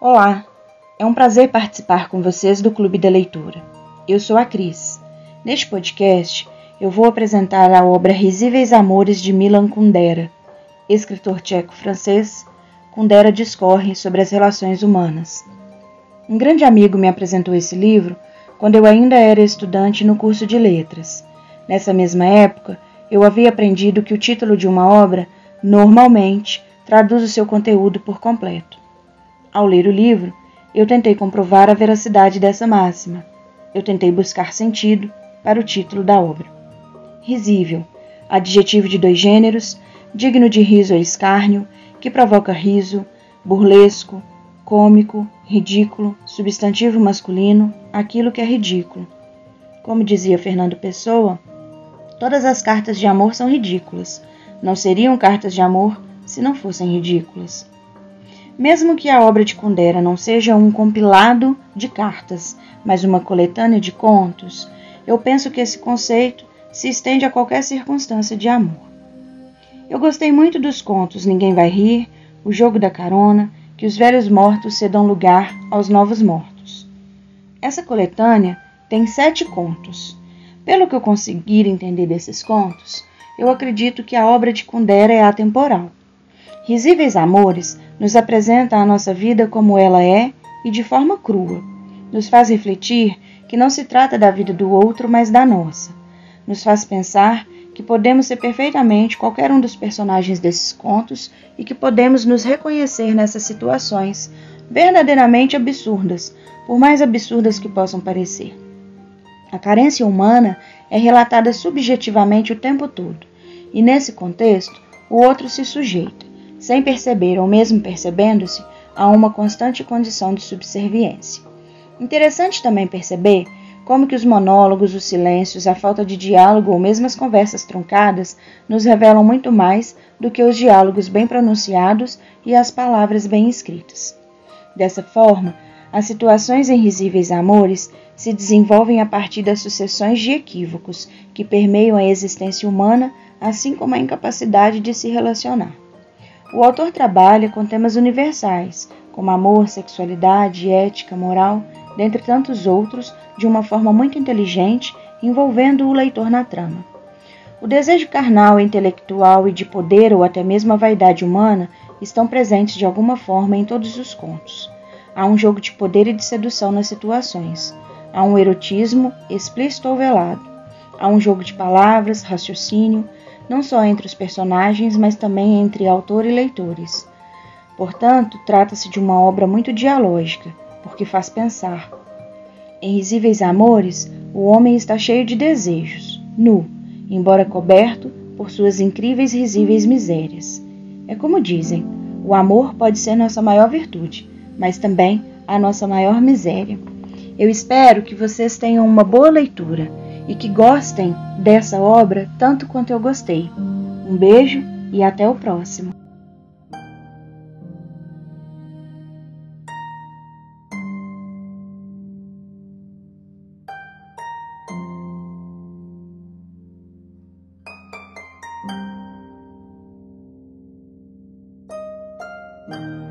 Olá, é um prazer participar com vocês do Clube da Leitura. Eu sou a Cris. Neste podcast, eu vou apresentar a obra Risíveis Amores de Milan Kundera. Escritor tcheco-francês, Kundera discorre sobre as relações humanas. Um grande amigo me apresentou esse livro quando eu ainda era estudante no curso de letras. Nessa mesma época, eu havia aprendido que o título de uma obra, normalmente, traduz o seu conteúdo por completo. Ao ler o livro, eu tentei comprovar a veracidade dessa máxima. Eu tentei buscar sentido para o título da obra. Risível, adjetivo de dois gêneros, digno de riso ou escárnio, que provoca riso, burlesco, cômico, ridículo, substantivo masculino, aquilo que é ridículo. Como dizia Fernando Pessoa, todas as cartas de amor são ridículas. Não seriam cartas de amor se não fossem ridículas. Mesmo que a obra de Kundera não seja um compilado de cartas, mas uma coletânea de contos, eu penso que esse conceito se estende a qualquer circunstância de amor. Eu gostei muito dos contos Ninguém Vai Rir, O Jogo da Carona, Que os Velhos Mortos Cedam Lugar aos Novos Mortos. Essa coletânea tem sete contos. Pelo que eu conseguir entender desses contos, eu acredito que a obra de Kundera é atemporal. Risíveis Amores nos apresenta a nossa vida como ela é e de forma crua. Nos faz refletir que não se trata da vida do outro, mas da nossa. Nos faz pensar que podemos ser perfeitamente qualquer um dos personagens desses contos e que podemos nos reconhecer nessas situações verdadeiramente absurdas, por mais absurdas que possam parecer. A carência humana é relatada subjetivamente o tempo todo, e nesse contexto, o outro se sujeita sem perceber ou mesmo percebendo-se, a uma constante condição de subserviência. Interessante também perceber como que os monólogos, os silêncios, a falta de diálogo ou mesmo as conversas truncadas nos revelam muito mais do que os diálogos bem pronunciados e as palavras bem escritas. Dessa forma, as situações em risíveis amores se desenvolvem a partir das sucessões de equívocos que permeiam a existência humana, assim como a incapacidade de se relacionar. O autor trabalha com temas universais, como amor, sexualidade, ética, moral, dentre tantos outros, de uma forma muito inteligente, envolvendo o leitor na trama. O desejo carnal, intelectual e de poder ou até mesmo a vaidade humana estão presentes de alguma forma em todos os contos. Há um jogo de poder e de sedução nas situações. Há um erotismo, explícito ou velado. Há um jogo de palavras, raciocínio, não só entre os personagens, mas também entre autor e leitores. Portanto, trata-se de uma obra muito dialógica, porque faz pensar. Em Risíveis Amores, o homem está cheio de desejos, nu, embora coberto por suas incríveis risíveis misérias. É como dizem, o amor pode ser nossa maior virtude, mas também a nossa maior miséria. Eu espero que vocês tenham uma boa leitura e que gostem dessa obra tanto quanto eu gostei. Um beijo e até o próximo! thank